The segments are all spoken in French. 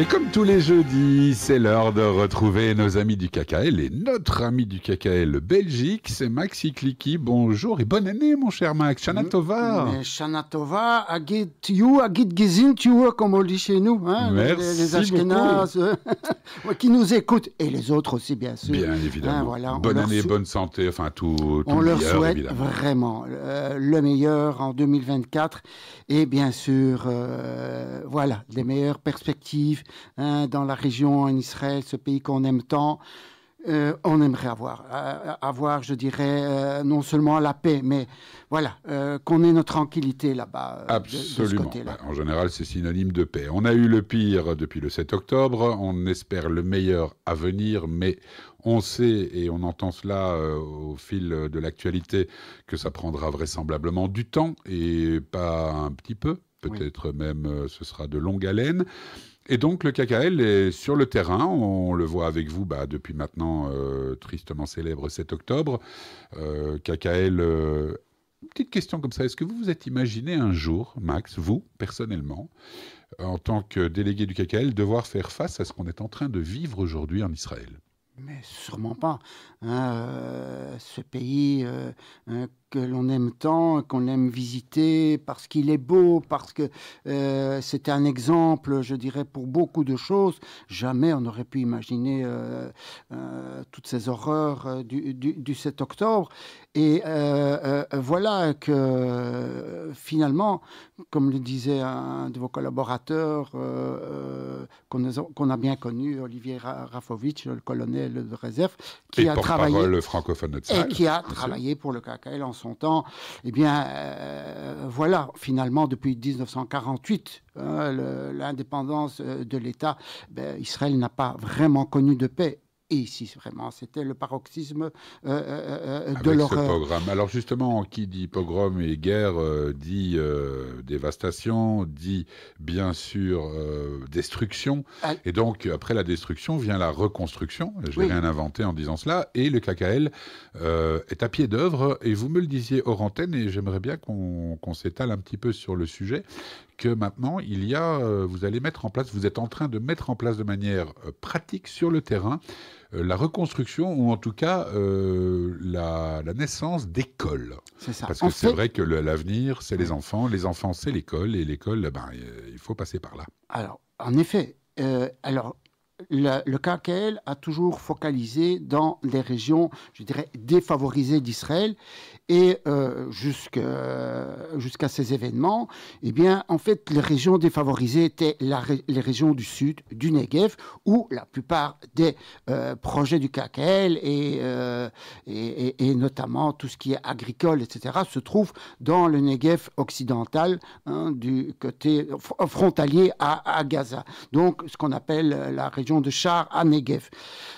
Et comme tous les jeudis, c'est l'heure de retrouver nos amis du KKL et notre ami du KKL Belgique, c'est Maxi Kliki. Bonjour et bonne année, mon cher Max. Shana Tova. Mais Shana Tova, Agit You, Agit Gizin Tu, comme on dit chez nous. Hein, Merci les, les Ashkénazes, euh, qui nous écoutent et les autres aussi, bien sûr. Bien évidemment. Hein, voilà, bonne année, bonne santé, enfin tout, tout On le leur meilleur, souhaite évidemment. vraiment euh, le meilleur en 2024 et bien sûr, euh, voilà, les meilleures perspectives hein, dans la région en Israël, ce pays qu'on aime tant. Euh, on aimerait avoir, euh, avoir, je dirais, euh, non seulement la paix, mais voilà, qu'on ait notre tranquillité là-bas. de- de ce Absolument. Bah, en général, c'est synonyme de paix. On a eu le pire depuis le 7 octobre. On espère le meilleur à venir, mais on sait et on entend cela au fil de l'actualité que ça prendra vraisemblablement du temps et pas un petit peu. Peut-être même ce sera de longue haleine. Et donc le KKL est sur le terrain, on le voit avec vous bah, depuis maintenant euh, tristement célèbre 7 octobre. Euh, KKL, euh, petite question comme ça, est-ce que vous vous êtes imaginé un jour, Max, vous, personnellement, en tant que délégué du KKL, devoir faire face à ce qu'on est en train de vivre aujourd'hui en Israël? Mais sûrement pas. hein, euh, ce pays euh, hein, que l'on aime tant, qu'on aime visiter parce qu'il est beau, parce que euh, c'est un exemple, je dirais, pour beaucoup de choses. Jamais on n'aurait pu imaginer euh, euh, toutes ces horreurs euh, du, du- du 7 octobre. Et voilà que finalement, comme le disait un de vos collaborateurs qu'on a, bien connu, Olivier Ra- Rafovitch, le colonel de réserve, qui Et a travaillé porte-parole francophone de et Tzahal, qui a bien sûr. travaillé pour le KKL en son temps, eh bien, euh, voilà, finalement, depuis 1948, hein, l'indépendance euh, de l'État, ben, Israël n'a pas vraiment connu de paix. Et ici, vraiment, c'était le paroxysme euh, euh, euh, de Avec ce l'horreur. pogrom. Alors justement, qui dit pogrom et guerre euh, dit euh, dévastation, dit bien sûr euh, destruction. Ah. Et donc après la destruction vient la reconstruction. Je Oui. rien inventer en disant cela. Et le KKL euh, est à pied d'œuvre. Et vous me le disiez hors antenne, et j'aimerais bien qu'on qu'on s'étale un petit peu sur le sujet, que maintenant il y a, euh, vous allez mettre en place, vous êtes en train de mettre en place de manière euh, pratique sur le terrain euh, la reconstruction ou en tout cas euh, la, la naissance d'écoles. C'est ça. Parce que c'est fait- vrai que l'avenir, c'est les enfants, les enfants, c'est l'école, et l'école, eh ben, il faut passer par là. Alors, en effet, euh, alors, le, KKL a toujours focalisé dans les régions, je dirais, défavorisées d'Israël. Et euh, jusqu'à ces événements, eh bien, en fait, les régions défavorisées étaient les régions du sud, du Negev, où la plupart des euh, projets du KKL et, euh, et, notamment tout ce qui est agricole, etc., se trouvent dans le Negev occidental, hein, du côté fr- frontalier à, à Gaza. Donc, ce qu'on appelle la région de Char à Negev.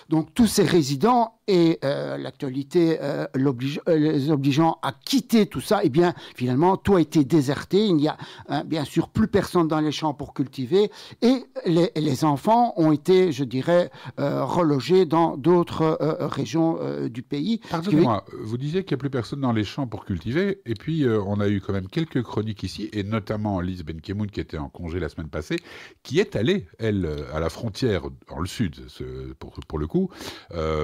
Donc, tous ces résidents et euh, l'actualité euh, euh, les obligeant à quitter tout ça, eh bien, finalement, tout a été déserté. Il n'y a hein, bien sûr plus personne dans les champs pour cultiver et les, enfants ont été, je dirais, relogés dans d'autres régions du pays. Pardonnez-moi, vous disiez qu'il n'y a plus personne dans les champs pour cultiver, et puis on a eu quand même quelques chroniques ici, et notamment Lise Benkemoun qui était en congé la semaine passée, qui est allée, elle, à la frontière, dans le sud, pour, pour le coup,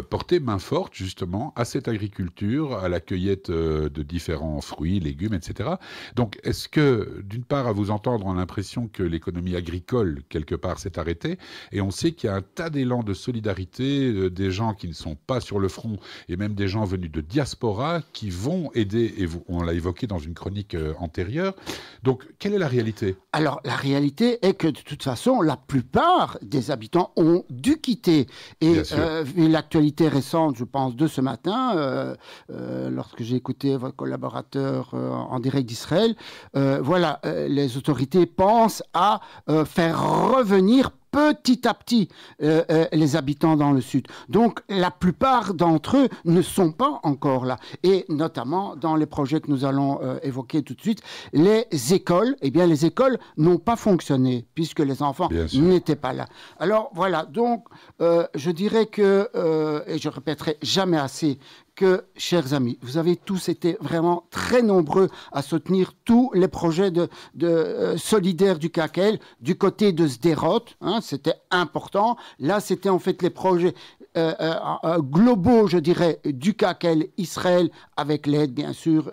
porter main forte justement à cette agriculture, à la cueillette euh, de différents fruits, légumes, etc. Donc est-ce que, d'une part, à vous entendre, on a l'impression que l'économie agricole, quelque part, s'est arrêtée, et on sait qu'il y a un tas d'élan de solidarité, euh, des gens qui ne sont pas sur le front, et même des gens venus de diaspora qui vont aider, et on l'a évoqué dans une chronique euh, antérieure. Donc, quelle est la réalité? Alors, la réalité est que de toute façon, la plupart des habitants ont dû quitter. Et euh, l'actualité récente, je pense, de ce matin, euh, euh, lorsque j'ai écouté votre collaborateur euh, en direct d'Israël, voilà, les autorités pensent à faire revenir petit à petit euh, euh, les habitants dans le sud. Donc la plupart d'entre eux ne sont pas encore là. Et notamment dans les projets que nous allons euh, évoquer tout de suite, les écoles, eh bien les écoles n'ont pas fonctionné puisque les enfants n'étaient pas là. Alors voilà, donc je dirais que, et je répéterai jamais assez, que, chers amis, vous avez tous été vraiment très nombreux à soutenir tous les projets de, euh, solidaires du KKL du côté de Sderot. Hein, c'était important. Là, c'était en fait les projets euh, euh, globaux, je dirais, du KKL Israël, avec l'aide, bien sûr,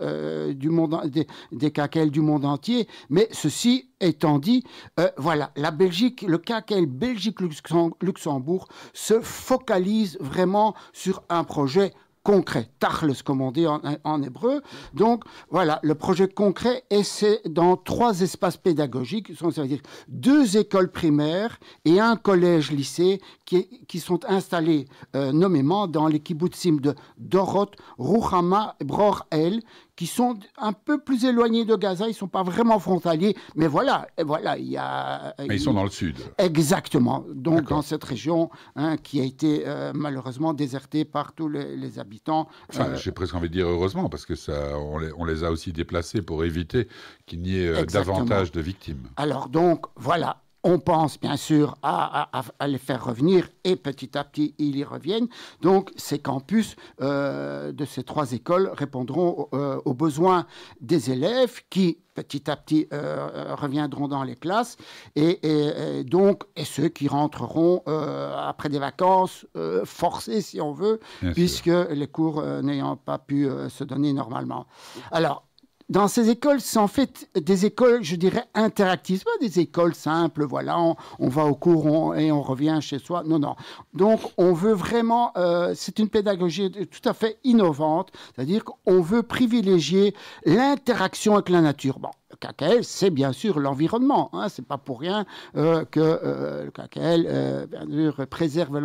du monde, des, des du monde entier. Mais ceci étant dit, voilà, la Belgique, le KKL Belgique-Luxembourg se focalise vraiment sur un projet concret, tachles comme on dit en, hébreu. Donc voilà, le projet concret, et c'est dans trois espaces pédagogiques, ça veut dire deux écoles primaires et un collège-lycée qui, qui, sont installés euh, nommément dans les kibbutzim de Dorot, Ruchama, Bror El, qui sont un peu plus éloignés de Gaza. Ils ne sont pas vraiment frontaliers, mais voilà, voilà, il y a. Mais ils sont dans le sud. Exactement. Donc dans cette région hein, qui a été euh, malheureusement désertée par tous les, habitants. Enfin, euh, j'ai presque envie de dire heureusement parce que ça, on les, on les a aussi déplacés pour éviter qu'il n'y ait euh, davantage de victimes. Alors donc voilà, on pense bien sûr à, les faire revenir et petit à petit ils y reviennent. Donc ces campus euh, de ces trois écoles répondront euh, aux besoins des élèves qui petit à petit euh, reviendront dans les classes et, donc et ceux qui rentreront après des vacances forcées si on veut puisque les cours n'ayant pas pu se donner normalement. Alors dans ces écoles, c'est en fait des écoles, je dirais, interactives, pas des écoles simples, voilà, on, va au cours et on revient chez soi. Non, non. Donc, on veut vraiment, euh, c'est une pédagogie tout à fait innovante, c'est-à-dire qu'on veut privilégier l'interaction avec la nature. Bon, KKL, c'est bien sûr l'environnement. Hein, c'est pas pour rien euh, que euh, le KKL euh, préserve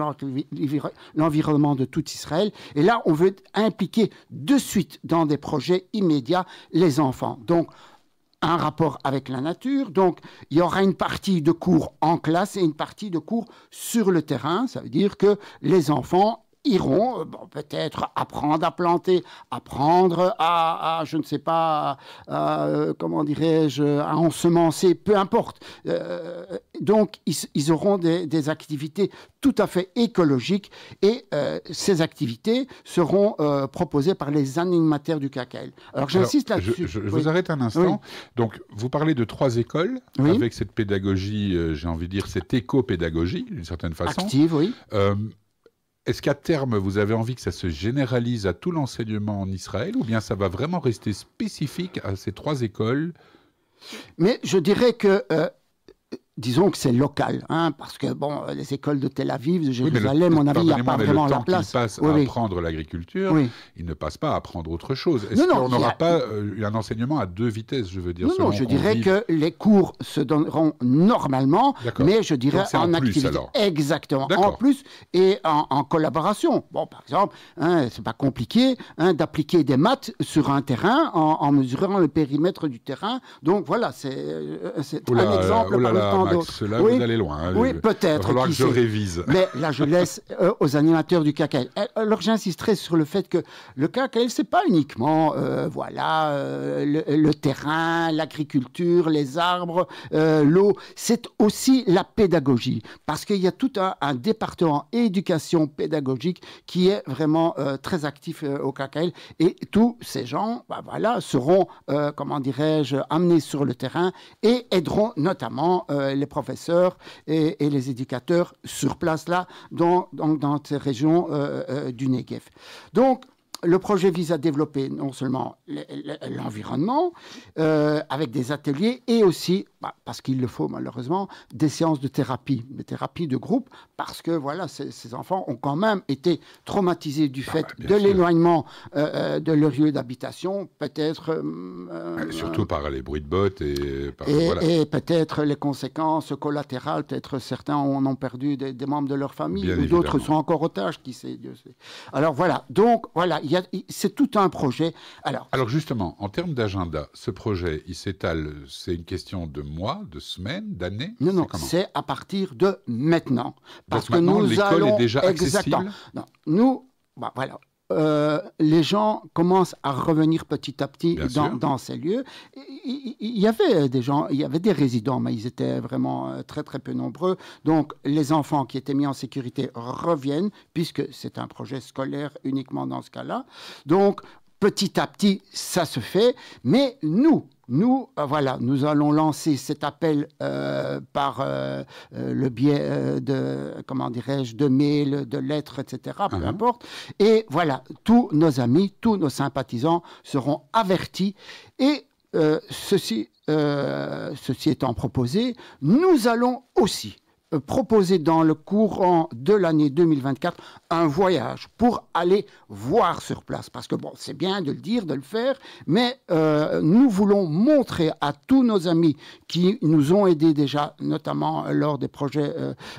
l'environnement de tout Israël. Et là, on veut impliquer de suite dans des projets immédiats les enfants. Donc, un rapport avec la nature. Donc, il y aura une partie de cours en classe et une partie de cours sur le terrain. Ça veut dire que les enfants iront euh, peut-être apprendre à planter, apprendre à, je ne sais pas, euh, comment dirais-je, à ensemencer, peu importe. Euh, donc, ils, auront des, activités tout à fait écologiques et ces activités seront proposées par les animateurs du CACAL. Alors, j'insiste là-dessus. Je, vous arrête un instant. Donc, vous parlez de trois écoles avec cette pédagogie, j'ai envie de dire, cette éco-pédagogie, d'une certaine façon. Active, oui. Est-ce qu'à terme, vous avez envie que ça se généralise à tout l'enseignement en Israël ou bien ça va vraiment rester spécifique à ces trois écoles? Mais je dirais que euh, disons que c'est local, hein, parce que bon, les écoles de Tel Aviv, de Jérusalem, on a il pas vraiment la place. passe à apprendre l'agriculture, il ne passe pas à apprendre autre chose. Est-ce qu'on n'aura pas euh, un enseignement à deux vitesses, je veux dire Non, non je dirais que les cours se donneront normalement, mais je dirais en, activité. Exactement, en plus et en, collaboration. Bon, par exemple, hein, c'est pas compliqué hein, d'appliquer des maths sur un terrain en, mesurant le périmètre du terrain. Donc voilà, c'est euh, un exemple. Oh là Max, là, oui, vous allez loin. Hein, oui, peut-être. Il va falloir que je révise. Mais là, je laisse euh, aux animateurs du KKL. Euh, alors, j'insisterai sur le fait que le KKL, c'est pas uniquement, euh, voilà, le, terrain, l'agriculture, les arbres, l'eau. C'est aussi la pédagogie. Parce qu'il y a tout un, département éducation pédagogique qui est vraiment très actif au KKL. Et tous ces gens, bah, voilà, seront, comment dirais-je, amenés sur le terrain et aideront notamment les professeurs et, les éducateurs sur place là, dans, dans, ces régions euh, euh, du Negev. Donc, le projet vise à développer non seulement l'environnement euh, avec des ateliers et aussi, bah, parce qu'il le faut malheureusement, des séances de thérapie, des thérapies de groupe, parce que voilà, ces, enfants ont quand même été traumatisés du ah fait bah, de l'éloignement euh, euh, de leur lieu d'habitation, peut-être. surtout par les bruits de bottes et. et, peut-être les conséquences collatérales, peut-être certains en ont perdu des, membres de leur famille, ou d'autres sont encore otages, qui sait, Dieu sait. Alors voilà, donc voilà c'est tout un projet. Alors, Alors justement, en termes d'agenda, ce projet, il s'étale, c'est une question de mois, de semaines, d'années Non, non, c'est à partir de maintenant. Parce que nous l'école est déjà accessible? Non, nous, bah, voilà, euh, les gens commencent à revenir petit à petit dans, ces lieux. Il, y avait des gens, il y avait des résidents, mais ils étaient vraiment euh, très très peu nombreux. Donc les enfants qui étaient mis en sécurité reviennent, puisque c'est un projet scolaire uniquement dans ce cas-là. Donc petit à petit, ça se fait. Mais nous, nous, euh, voilà, nous allons lancer cet appel euh, par euh, le biais de, comment dirais-je, de mails, de lettres, etc., peu uh-huh. importe. Et voilà, tous nos amis, tous nos sympathisants seront avertis. Et ceci, ceci étant proposé, nous allons aussi proposer dans le courant de l'année 2024 un voyage pour aller voir sur place. Parce que bon, c'est bien de le dire, de le faire, mais euh, nous voulons montrer à tous nos amis qui nous ont aidés déjà, notamment lors des projets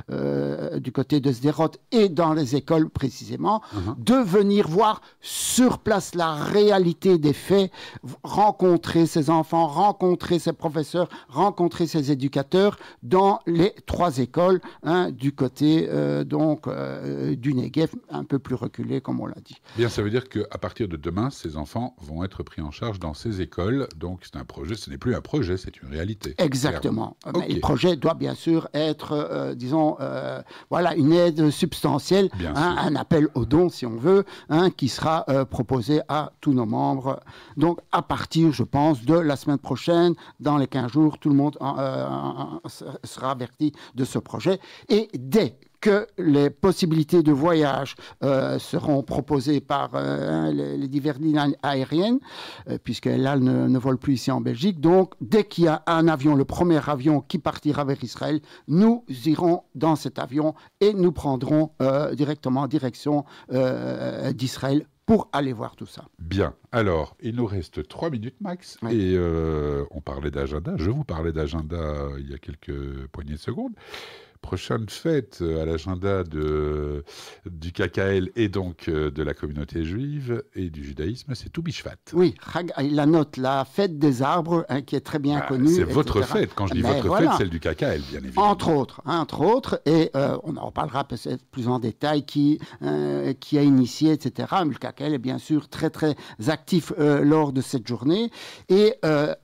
euh, du côté de Sderot et dans les écoles précisément, uh-huh. de venir voir sur place la réalité des faits, rencontrer ces enfants, rencontrer ces professeurs, rencontrer ces éducateurs dans les trois écoles Hein, du côté euh, donc euh, du Negev, un peu plus reculé, comme on l'a dit. Bien, ça veut dire qu'à partir de demain, ces enfants vont être pris en charge dans ces écoles. Donc c'est un projet, ce n'est plus un projet, c'est une réalité. Exactement. le projet doit bien sûr être, euh, disons, voilà, une aide substantielle, hein, un appel au don, si on veut, hein, qui sera proposé à tous nos membres. Donc à partir, je pense, de la semaine prochaine, dans les 15 jours, tout le monde sera averti de ce projet Et dès que les possibilités de voyage euh, seront proposées par euh, les, diverses lignes aériennes, euh, puisqu'elles ne, ne volent plus ici en Belgique. Donc, dès qu'il y a un avion, le premier avion qui partira vers Israël, nous irons dans cet avion et nous prendrons directement direction d'Israël pour aller voir tout ça. Bien. Alors, il nous reste trois minutes max. Et on parlait d'agenda. Je vous parlais d'agenda il y a quelques poignées de secondes prochaine fête euh, à l'agenda du KKL et donc euh, de la communauté juive et du judaïsme, c'est Toubishvat. Oui, la note, la fête des arbres, hein, qui est très bien ah, connue. C'est votre fête, quand je dis votre fête, celle du KKL, bien évidemment. Entre autres, hein, entre autres, et euh, on en reparlera peut-être plus en détail, qui, qui a initié, etc. Mais le KKL est bien sûr très très actif lors de cette journée. Et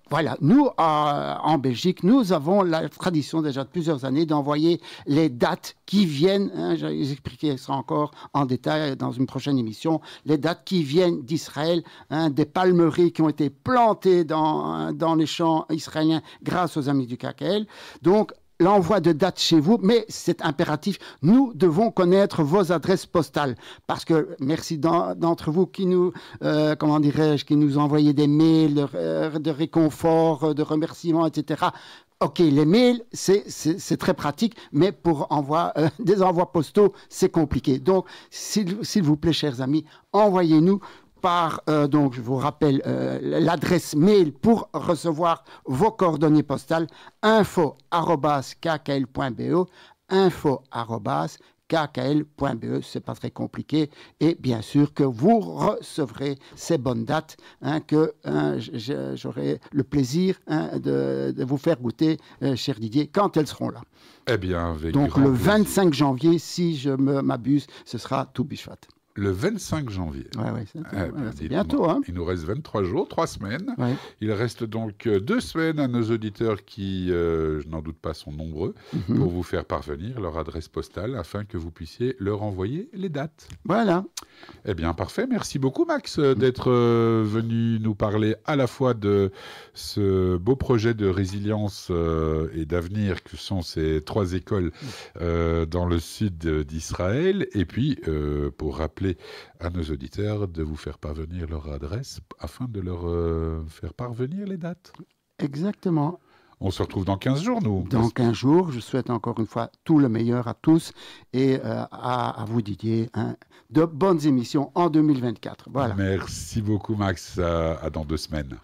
voilà, nous, en Belgique, nous avons la tradition déjà de plusieurs années d'envoyer les dates qui viennent, hein, je vais expliquer ça encore en détail dans une prochaine émission, les dates qui viennent d'Israël, hein, des palmeries qui ont été plantées dans, les champs israéliens grâce aux amis du KKL. Donc, l'envoi de dates chez vous, mais c'est impératif. Nous devons connaître vos adresses postales parce que merci d'entre vous qui nous, euh, comment dirais-je, qui nous envoyez des mails de, euh, réconfort, de remerciements, etc. Ok, les mails, c'est très pratique, mais pour envoi, euh, des envois postaux, c'est compliqué. Donc, s'il vous plaît, chers amis, envoyez-nous par, euh, donc je vous rappelle euh, l'adresse mail pour recevoir vos coordonnées postales info@kkl.be info@kkl.be c'est pas très compliqué. Et bien sûr que vous recevrez ces bonnes dates hein, que hein, j'aurai le plaisir hein, de, vous faire goûter euh, cher Didier quand elles seront là. Eh bien avec donc le 25 janvier si je m'abuse ce sera tout bichat le 25 janvier. Ouais, c'est bientôt. Hein. Il nous reste 23 jours, 3 semaines. Il reste donc euh, deux semaines à nos auditeurs qui, euh, je n'en doute pas, sont nombreux, mhm. pour vous faire parvenir leur adresse postale afin que vous puissiez leur envoyer les dates. Voilà. Eh bien, parfait. Merci beaucoup, Max, euh, d'être venu nous parler à la fois de ce beau projet de résilience et d'avenir que sont ces trois écoles dans le sud d'Israël, et puis pour rappeler à nos auditeurs de vous faire parvenir leur adresse afin de leur euh, faire parvenir les dates. Exactement. On se retrouve dans 15 jours, nous. Dans 15 jours, je souhaite encore une fois tout le meilleur à tous et euh, à, vous, Didier, hein, de bonnes émissions en 2024. Voilà. Merci beaucoup, Max. à dans deux semaines.